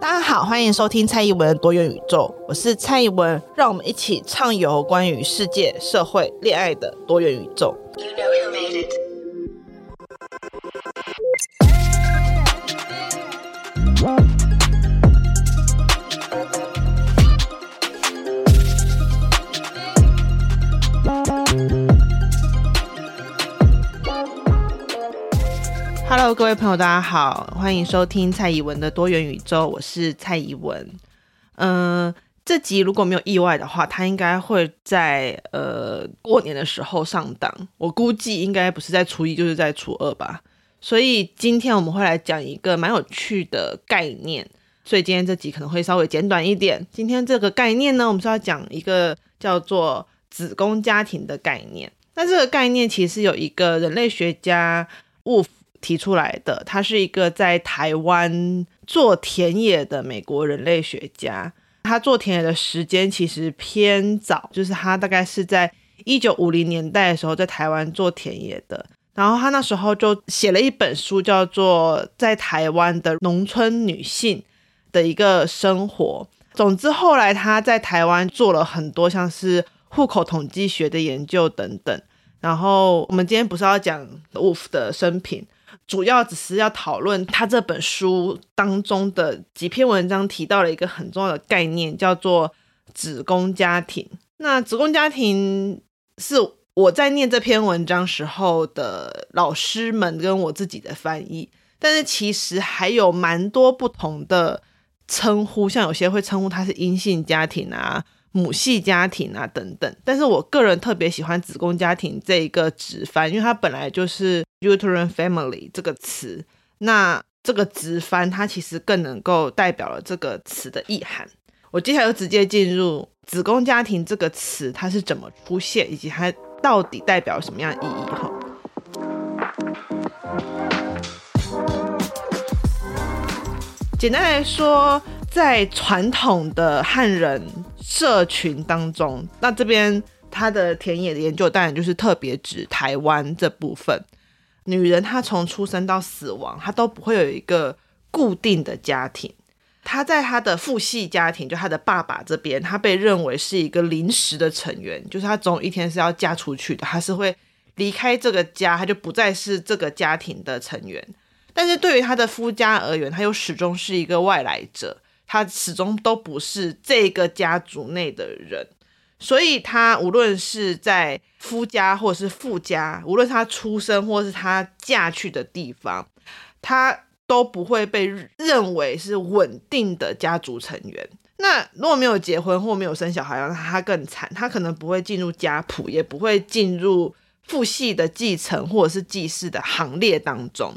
大家好，欢迎收听蔡依文多元宇宙，我是蔡依文，让我们一起畅游关于世界、社会、恋爱的多元宇宙。You know 各位朋友，大家好，欢迎收听蔡宜文的多元宇宙，我是蔡宜文。嗯、这集如果没有意外的话，它应该会在呃过年的时候上档。我估计应该不是在初一，就是在初二吧。所以今天我们会来讲一个蛮有趣的概念，所以今天这集可能会稍微简短一点。今天这个概念呢，我们是要讲一个叫做子宫家庭的概念。那这个概念其实有一个人类学家 Wolf 提出来的，他是一个在台湾做田野的美国人类学家。他做田野的时间其实偏早，就是他大概是在一九五零年代的时候在台湾做田野的。然后他那时候就写了一本书，叫做《在台湾的农村女性的一个生活》。总之，后来他在台湾做了很多像是户口统计学的研究等等。然后我们今天不是要讲 Wolf 的生平。主要只是要讨论他这本书当中的几篇文章提到了一个很重要的概念，叫做子宫家庭。那子宫家庭是我在念这篇文章时候的老师们跟我自己的翻译，但是其实还有蛮多不同的称呼，像有些会称呼它是阴性家庭啊。母系家庭啊，等等，但是我个人特别喜欢子宫家庭这一个直翻，因为它本来就是 uterine family 这个词，那这个直翻它其实更能够代表了这个词的意涵。我接下来就直接进入子宫家庭这个词，它是怎么出现，以及它到底代表什么样意义哈。简单来说，在传统的汉人社群当中，那这边他的田野的研究当然就是特别指台湾这部分。女人她从出生到死亡，她都不会有一个固定的家庭。她在她的父系家庭，就她的爸爸这边，她被认为是一个临时的成员，就是她总有一天是要嫁出去的，她是会离开这个家，她就不再是这个家庭的成员。但是对于她的夫家而言，她又始终是一个外来者。他始终都不是这个家族内的人，所以他无论是在夫家或是妇家，无论他出生或是他嫁去的地方，他都不会被认为是稳定的家族成员。那如果没有结婚或没有生小孩，那他更惨，他可能不会进入家谱，也不会进入父系的继承或者是继室的行列当中。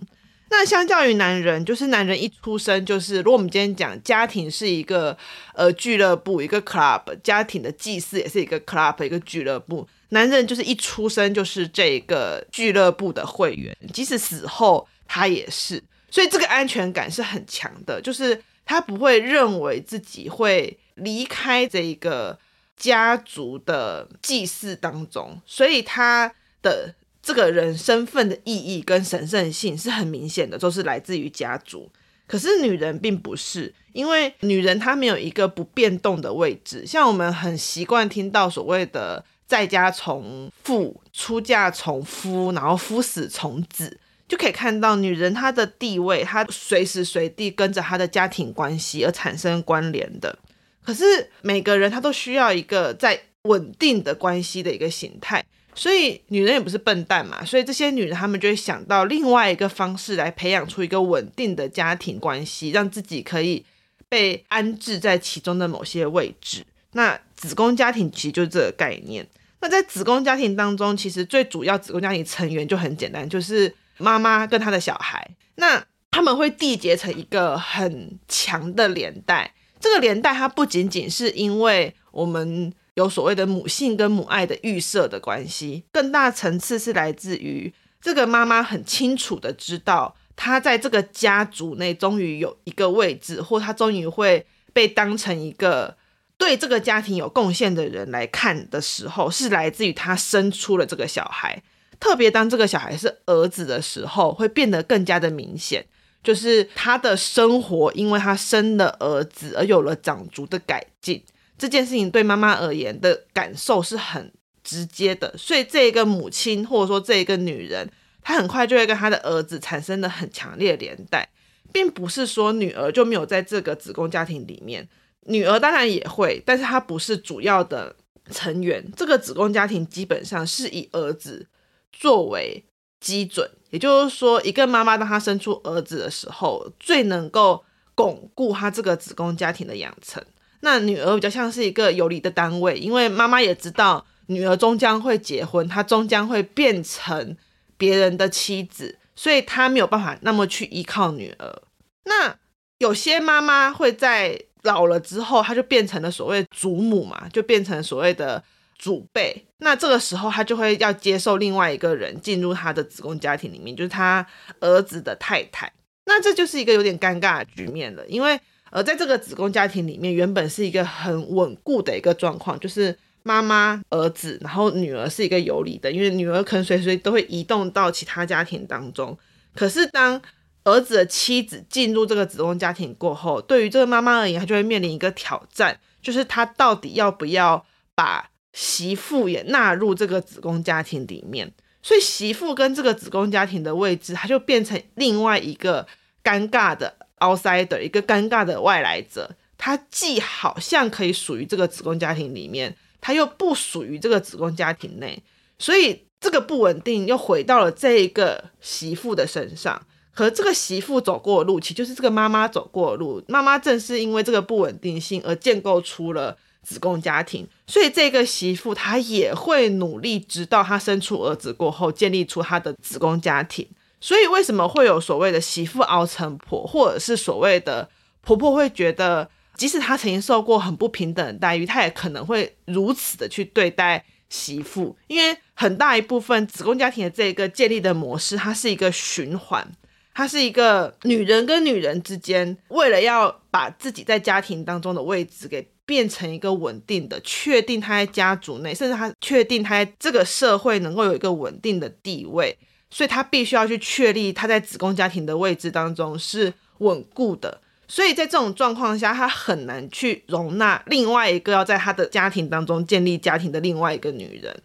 那相较于男人，就是男人一出生就是，如果我们今天讲家庭是一个呃俱乐部，一个 club，家庭的祭祀也是一个 club，一个俱乐部。男人就是一出生就是这个俱乐部的会员，即使死后他也是，所以这个安全感是很强的，就是他不会认为自己会离开这一个家族的祭祀当中，所以他的。这个人身份的意义跟神圣性是很明显的，都是来自于家族。可是女人并不是，因为女人她没有一个不变动的位置。像我们很习惯听到所谓的“在家从父，出嫁从夫”，然后“夫死从子”，就可以看到女人她的地位，她随时随地跟着她的家庭关系而产生关联的。可是每个人他都需要一个在稳定的关系的一个形态。所以女人也不是笨蛋嘛，所以这些女人她们就会想到另外一个方式来培养出一个稳定的家庭关系，让自己可以被安置在其中的某些位置。那子宫家庭其实就是这个概念。那在子宫家庭当中，其实最主要子宫家庭成员就很简单，就是妈妈跟她的小孩。那他们会缔结成一个很强的连带。这个连带它不仅仅是因为我们有所谓的母性跟母爱的预设的关系，更大层次是来自于这个妈妈很清楚的知道，她在这个家族内终于有一个位置，或她终于会被当成一个对这个家庭有贡献的人来看的时候，是来自于她生出了这个小孩。特别当这个小孩是儿子的时候，会变得更加的明显。就是他的生活，因为他生了儿子而有了长足的改进。这件事情对妈妈而言的感受是很直接的，所以这个母亲或者说这一个女人，她很快就会跟她的儿子产生了很强烈的连带，并不是说女儿就没有在这个子宫家庭里面，女儿当然也会，但是她不是主要的成员。这个子宫家庭基本上是以儿子作为基准。也就是说，一个妈妈当她生出儿子的时候，最能够巩固她这个子宫家庭的养成。那女儿比较像是一个有利的单位，因为妈妈也知道女儿终将会结婚，她终将会变成别人的妻子，所以她没有办法那么去依靠女儿。那有些妈妈会在老了之后，她就变成了所谓祖母嘛，就变成所谓的。祖辈，那这个时候她就会要接受另外一个人进入她的子宫家庭里面，就是她儿子的太太。那这就是一个有点尴尬的局面了，因为而，在这个子宫家庭里面，原本是一个很稳固的一个状况，就是妈妈、儿子，然后女儿是一个游离的，因为女儿可能随时都会移动到其他家庭当中。可是当儿子的妻子进入这个子宫家庭过后，对于这个妈妈而言，她就会面临一个挑战，就是她到底要不要把媳妇也纳入这个子宫家庭里面，所以媳妇跟这个子宫家庭的位置，它就变成另外一个尴尬的 Outside 一个尴尬的外来者。他既好像可以属于这个子宫家庭里面，他又不属于这个子宫家庭内，所以这个不稳定又回到了这一个媳妇的身上。可这个媳妇走过的路，其实就是这个妈妈走过的路。妈妈正是因为这个不稳定性而建构出了。子宫家庭，所以这个媳妇她也会努力，直到她生出儿子过后，建立出她的子宫家庭。所以为什么会有所谓的媳妇熬成婆，或者是所谓的婆婆会觉得，即使她曾经受过很不平等的待遇，她也可能会如此的去对待媳妇？因为很大一部分子宫家庭的这个建立的模式，它是一个循环，它是一个女人跟女人之间，为了要把自己在家庭当中的位置给。变成一个稳定的，确定她在家族内，甚至她确定她在这个社会能够有一个稳定的地位，所以他必须要去确立他在子宫家庭的位置当中是稳固的。所以在这种状况下，他很难去容纳另外一个要在他的家庭当中建立家庭的另外一个女人。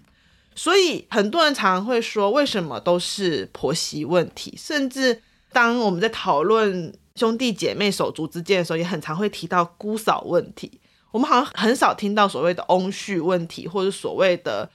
所以很多人常常会说，为什么都是婆媳问题？甚至当我们在讨论兄弟姐妹手足之间的时候，也很常会提到姑嫂问题。我们好像很少听到所谓的翁婿问题，或者所谓的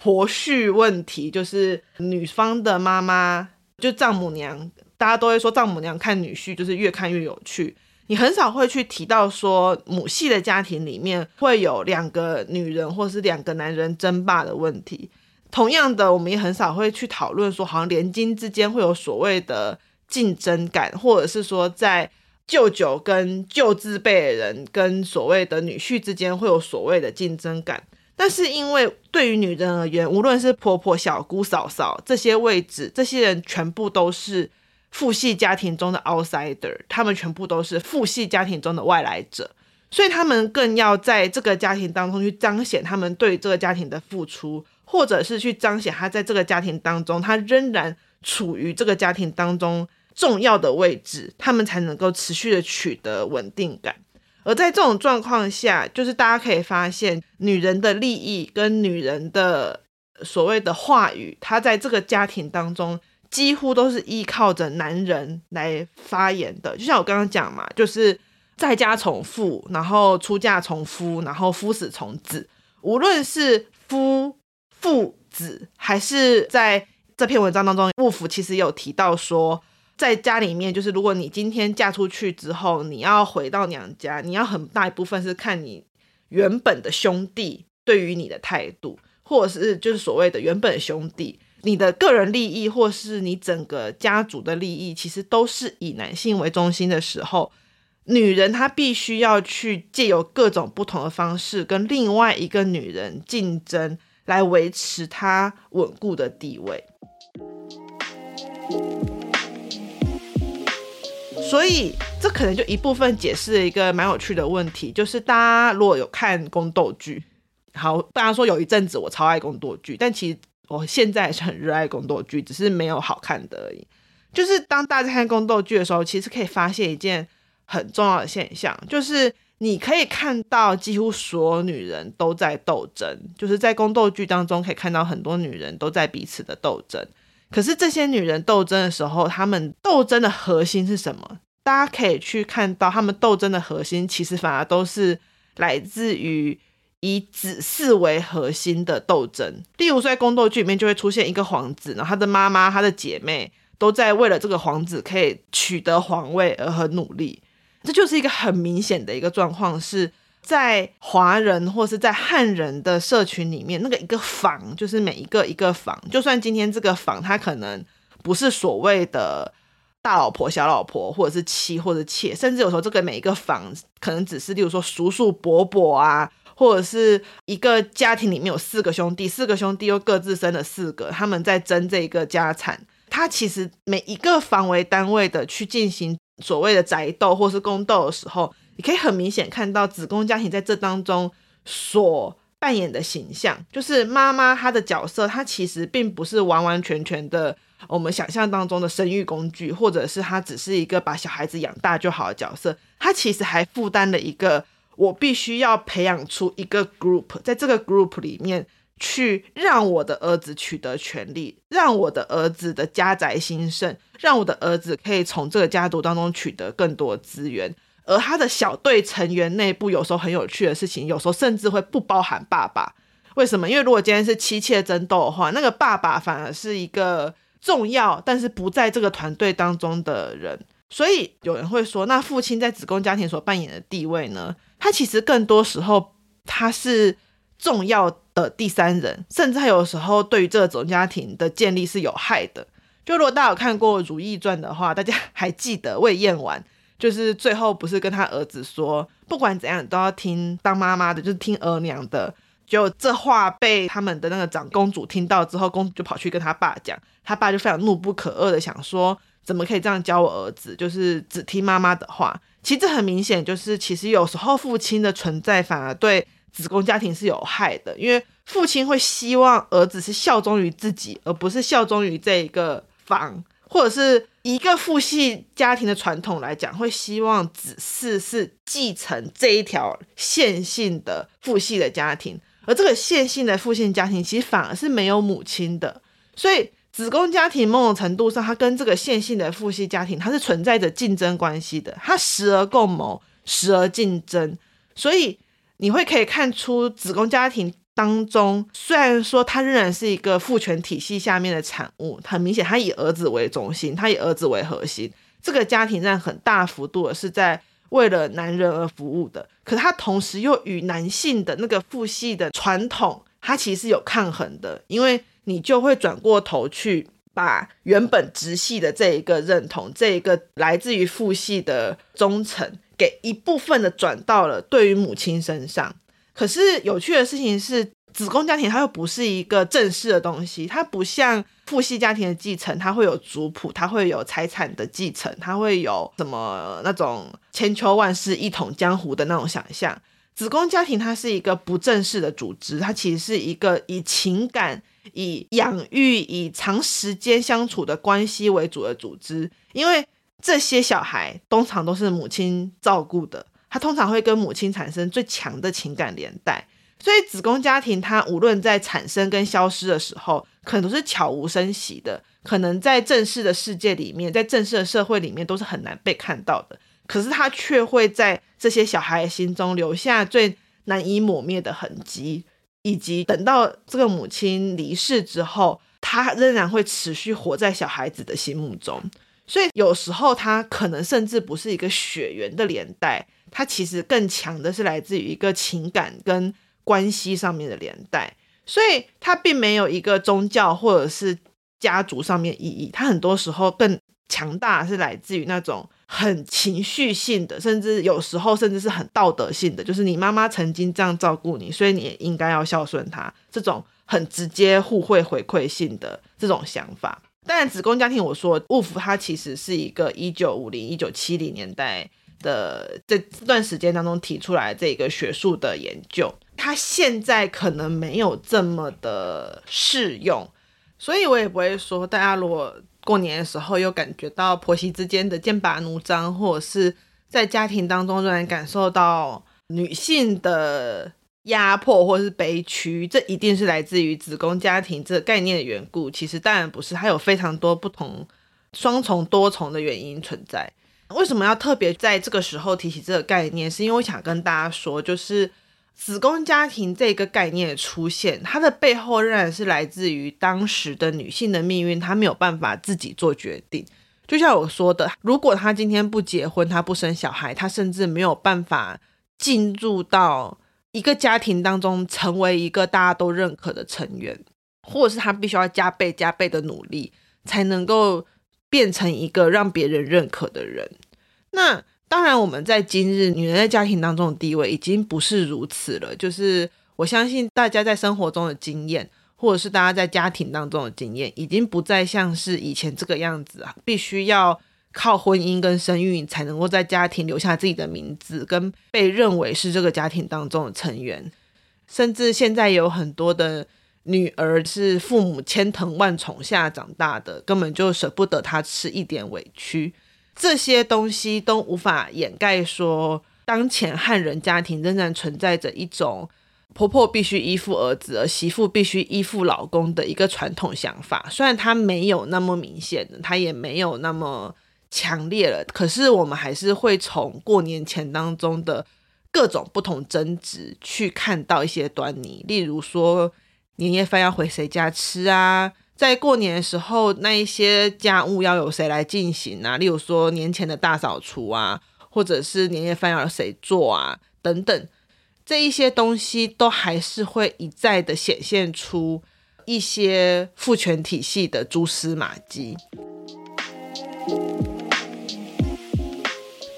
婆婿问题，就是女方的妈妈，就丈母娘，大家都会说丈母娘看女婿就是越看越有趣。你很少会去提到说母系的家庭里面会有两个女人或是两个男人争霸的问题。同样的，我们也很少会去讨论说，好像连经之间会有所谓的竞争感，或者是说在。舅舅跟舅字辈人跟所谓的女婿之间会有所谓的竞争感，但是因为对于女人而言，无论是婆婆、小姑、嫂嫂这些位置，这些人全部都是父系家庭中的 outsider，他们全部都是父系家庭中的外来者，所以他们更要在这个家庭当中去彰显他们对这个家庭的付出，或者是去彰显他在这个家庭当中，他仍然处于这个家庭当中。重要的位置，他们才能够持续的取得稳定感。而在这种状况下，就是大家可以发现，女人的利益跟女人的所谓的话语，她在这个家庭当中几乎都是依靠着男人来发言的。就像我刚刚讲嘛，就是在家从父，然后出嫁从夫，然后夫死从子。无论是夫、父、子，还是在这篇文章当中，Wolf 其实有提到说。在家里面，就是如果你今天嫁出去之后，你要回到娘家，你要很大一部分是看你原本的兄弟对于你的态度，或者是就是所谓的原本的兄弟，你的个人利益或是你整个家族的利益，其实都是以男性为中心的时候，女人她必须要去借由各种不同的方式跟另外一个女人竞争，来维持她稳固的地位。所以这可能就一部分解释了一个蛮有趣的问题，就是大家如果有看宫斗剧，好，大家说有一阵子我超爱宫斗剧，但其实。我现在是很热爱宫斗剧，只是没有好看的而已。就是当大家看宫斗剧的时候，其实可以发现一件很重要的现象，就是你可以看到几乎所有女人都在斗争，就是在宫斗剧当中可以看到很多女人都在彼此的斗争。可是这些女人斗争的时候，她们斗争的核心是什么？大家可以去看到，她们斗争的核心其实反而都是来自于。以子嗣为核心的斗争，例如说在宫斗剧里面就会出现一个皇子，然后他的妈妈、他的姐妹都在为了这个皇子可以取得皇位而很努力。这就是一个很明显的一个状况，是在华人或是在汉人的社群里面，那个一个房就是每一个一个房，就算今天这个房他可能不是所谓的大老婆、小老婆，或者是妻或者妾，甚至有时候这个每一个房可能只是例如说叔叔伯伯啊。或者是一个家庭里面有四个兄弟，四个兄弟又各自生了四个，他们在争这个家产。他其实每一个房为单位的去进行所谓的宅斗或是宫斗的时候，你可以很明显看到子宫家庭在这当中所扮演的形象，就是妈妈她的角色，她其实并不是完完全全的我们想象当中的生育工具，或者是她只是一个把小孩子养大就好的角色，她其实还负担了一个。我必须要培养出一个 group，在这个 group 里面去让我的儿子取得权利，让我的儿子的家宅兴盛，让我的儿子可以从这个家族当中取得更多资源。而他的小队成员内部有时候很有趣的事情，有时候甚至会不包含爸爸。为什么？因为如果今天是妻妾争斗的话，那个爸爸反而是一个重要但是不在这个团队当中的人。所以有人会说，那父亲在子宫家庭所扮演的地位呢？他其实更多时候他是重要的第三人，甚至他有时候对于这个总家庭的建立是有害的。就如果大家有看过《如懿传》的话，大家还记得魏嬿婉，就是最后不是跟他儿子说，不管怎样都要听当妈妈的，就是听额娘的。就这话被他们的那个长公主听到之后，公主就跑去跟他爸讲，他爸就非常怒不可遏的想说，怎么可以这样教我儿子，就是只听妈妈的话。其实很明显，就是其实有时候父亲的存在反而对子宫家庭是有害的，因为父亲会希望儿子是效忠于自己，而不是效忠于这一个房，或者是一个父系家庭的传统来讲，会希望子嗣是继承这一条线性的父系的家庭，而这个线性的父系家庭其实反而是没有母亲的，所以。子宫家庭某种程度上，它跟这个线性的父系家庭，它是存在着竞争关系的，它时而共谋，时而竞争。所以你会可以看出，子宫家庭当中，虽然说它仍然是一个父权体系下面的产物，很明显，它以儿子为中心，它以儿子为核心。这个家庭在很大幅度的是在为了男人而服务的，可它同时又与男性的那个父系的传统，它其实是有抗衡的，因为。你就会转过头去把原本直系的这一个认同，这一个来自于父系的忠诚，给一部分的转到了对于母亲身上。可是有趣的事情是，子宫家庭它又不是一个正式的东西，它不像父系家庭的继承，它会有族谱，它会有财产的继承，它会有什么那种千秋万世一统江湖的那种想象。子宫家庭它是一个不正式的组织，它其实是一个以情感。以养育、以长时间相处的关系为主的组织，因为这些小孩通常都是母亲照顾的，他通常会跟母亲产生最强的情感连带，所以子宫家庭它无论在产生跟消失的时候，可能都是悄无声息的，可能在正式的世界里面，在正式的社会里面都是很难被看到的，可是他却会在这些小孩心中留下最难以抹灭的痕迹。以及等到这个母亲离世之后，他仍然会持续活在小孩子的心目中。所以有时候他可能甚至不是一个血缘的连带，它其实更强的是来自于一个情感跟关系上面的连带。所以它并没有一个宗教或者是家族上面意义，它很多时候更强大是来自于那种很情绪性的，甚至有时候甚至是很道德性的，就是你妈妈曾经这样照顾你，所以你也应该要孝顺她，这种很直接互惠回馈性的这种想法。当然，子宫家庭，我说雾府它其实是一个一九五零、一九七零年代的这段时间当中提出来这个学术的研究，它现在可能没有这么的适用，所以我也不会说大家如果过年的时候又感觉到婆媳之间的剑拔弩张，或者是在家庭当中仍然感受到女性的。压迫或是悲屈，这一定是来自于子宫家庭这个概念的缘故。其实当然不是，它有非常多不同、双重、多重的原因存在。为什么要特别在这个时候提起这个概念？是因为我想跟大家说，就是子宫家庭这个概念的出现，它的背后仍然是来自于当时的女性的命运，她没有办法自己做决定。就像我说的，如果她今天不结婚，她不生小孩，她甚至没有办法进入到。一个家庭当中成为一个大家都认可的成员，或者是她必须要加倍加倍的努力，才能够变成一个让别人认可的人。那当然，我们在今日女人在家庭当中的地位已经不是如此了。就是我相信大家在生活中的经验，或者是大家在家庭当中的经验，已经不再像是以前这个样子啊，必须要。靠婚姻跟生育才能够在家庭留下自己的名字，跟被认为是这个家庭当中的成员。甚至现在有很多的女儿是父母千疼万宠下长大的，根本就舍不得她吃一点委屈。这些东西都无法掩盖说，当前汉人家庭仍然存在着一种婆婆必须依附儿子，而媳妇必须依附老公的一个传统想法。虽然它没有那么明显的，它也没有那么。强烈了，可是我们还是会从过年前当中的各种不同争执去看到一些端倪。例如说，年夜饭要回谁家吃啊？在过年的时候，那一些家务要由谁来进行啊？例如说，年前的大扫除啊，或者是年夜饭要谁做啊？等等，这一些东西都还是会一再的显现出一些父权体系的蛛丝马迹。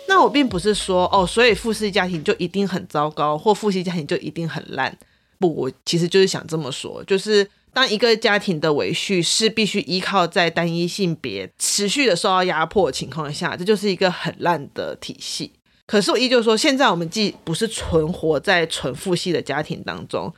那我并不是说哦，所以父系家庭就一定很糟糕，或父系家庭就一定很烂。不，我其实就是想这么说，就是当一个家庭的维续是必须依靠在单一性别持续的受到压迫的情况下，这就是一个很烂的体系。可是我依旧说，现在我们既不是存活在纯父系的家庭当中，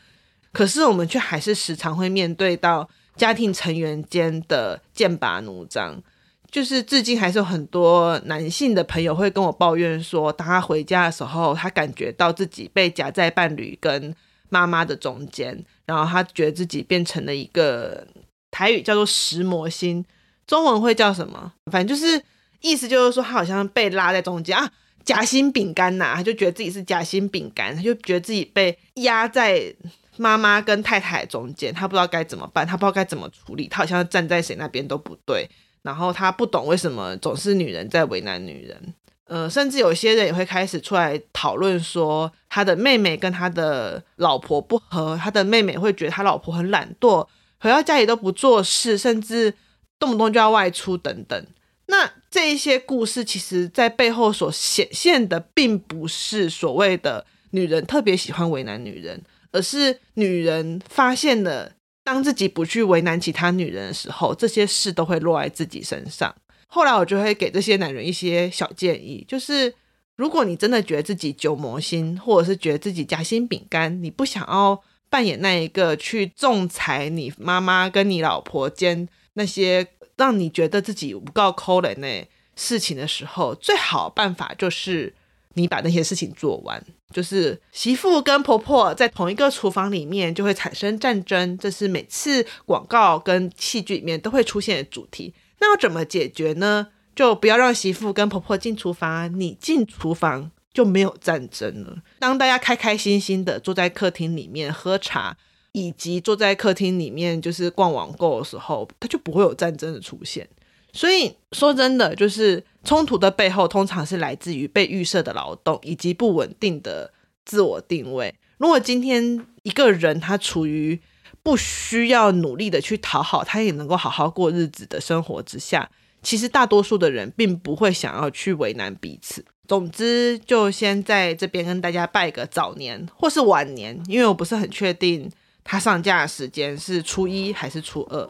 可是我们却还是时常会面对到家庭成员间的剑拔弩张。就是至今还是有很多男性的朋友会跟我抱怨说，当他回家的时候，他感觉到自己被夹在伴侣跟妈妈的中间，然后他觉得自己变成了一个台语叫做石魔心，中文会叫什么？反正就是意思就是说他好像被拉在中间啊，夹心饼干呐，他就觉得自己是夹心饼干，他就觉得自己被压在妈妈跟太太中间，他不知道该怎么办，他不知道该怎么处理，他好像站在谁那边都不对。然后他不懂为什么总是女人在为难女人，呃，甚至有些人也会开始出来讨论说，他的妹妹跟他的老婆不和，他的妹妹会觉得他老婆很懒惰，回到家里都不做事，甚至动不动就要外出等等。那这一些故事，其实在背后所显现的，并不是所谓的女人特别喜欢为难女人，而是女人发现了。当自己不去为难其他女人的时候，这些事都会落在自己身上。后来我就会给这些男人一些小建议，就是如果你真的觉得自己酒魔心，或者是觉得自己夹心饼干，你不想要扮演那一个去仲裁你妈妈跟你老婆间那些让你觉得自己不够抠人的事情的时候，最好办法就是。你把那些事情做完，就是媳妇跟婆婆在同一个厨房里面就会产生战争，这是每次广告跟戏剧里面都会出现的主题。那要怎么解决呢？就不要让媳妇跟婆婆进厨房，你进厨房就没有战争了。当大家开开心心的坐在客厅里面喝茶，以及坐在客厅里面就是逛网购的时候，它就不会有战争的出现。所以说真的，就是冲突的背后，通常是来自于被预设的劳动以及不稳定的自我定位。如果今天一个人他处于不需要努力的去讨好，他也能够好好过日子的生活之下，其实大多数的人并不会想要去为难彼此。总之，就先在这边跟大家拜个早年或是晚年，因为我不是很确定他上架的时间是初一还是初二。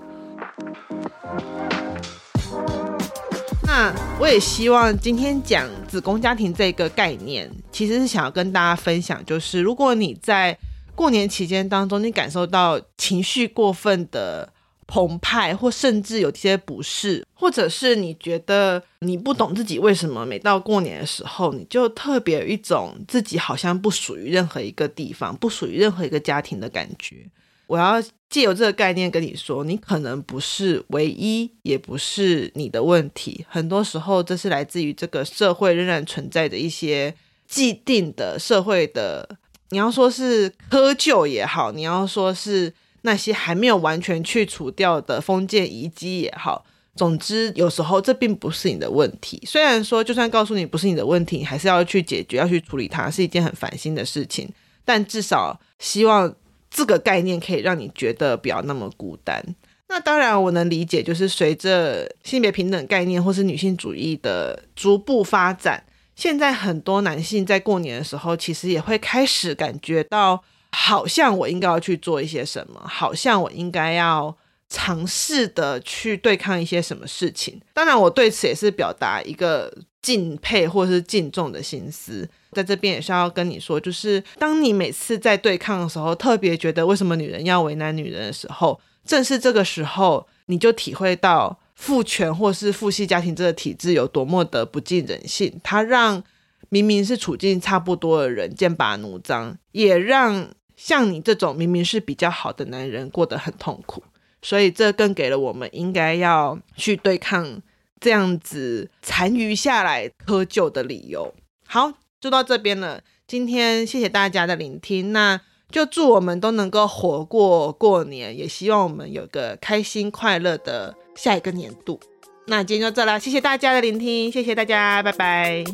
那我也希望今天讲子宫家庭这个概念，其实是想要跟大家分享，就是如果你在过年期间当中，你感受到情绪过分的澎湃，或甚至有些不适，或者是你觉得你不懂自己为什么每到过年的时候，你就特别有一种自己好像不属于任何一个地方，不属于任何一个家庭的感觉。我要借由这个概念跟你说，你可能不是唯一，也不是你的问题。很多时候，这是来自于这个社会仍然存在的一些既定的社会的。你要说是窠臼也好，你要说是那些还没有完全去除掉的封建遗迹也好，总之有时候这并不是你的问题。虽然说就算告诉你不是你的问题，你还是要去解决，要去处理它，是一件很烦心的事情。但至少希望这个概念可以让你觉得不要那么孤单。那当然我能理解，就是随着性别平等概念或是女性主义的逐步发展。现在很多男性在过年的时候，其实也会开始感觉到，好像我应该要去做一些什么，好像我应该要尝试的去对抗一些什么事情。当然，我对此也是表达一个敬佩或是敬重的心思。在这边也是要跟你说，就是当你每次在对抗的时候，特别觉得为什么女人要为难女人的时候，正是这个时候，你就体会到。父权或是父系家庭这个体制有多么的不近人性，它让明明是处境差不多的人剑拔弩张，也让像你这种明明是比较好的男人过得很痛苦。所以这更给了我们应该要去对抗这样子残余下来窠臼的理由。好，就到这边了。今天谢谢大家的聆听，那就祝我们都能够活过过年，也希望我们有个开心快乐的。下一个年度，那今天就这了，谢谢大家的聆听，谢谢大家，拜拜。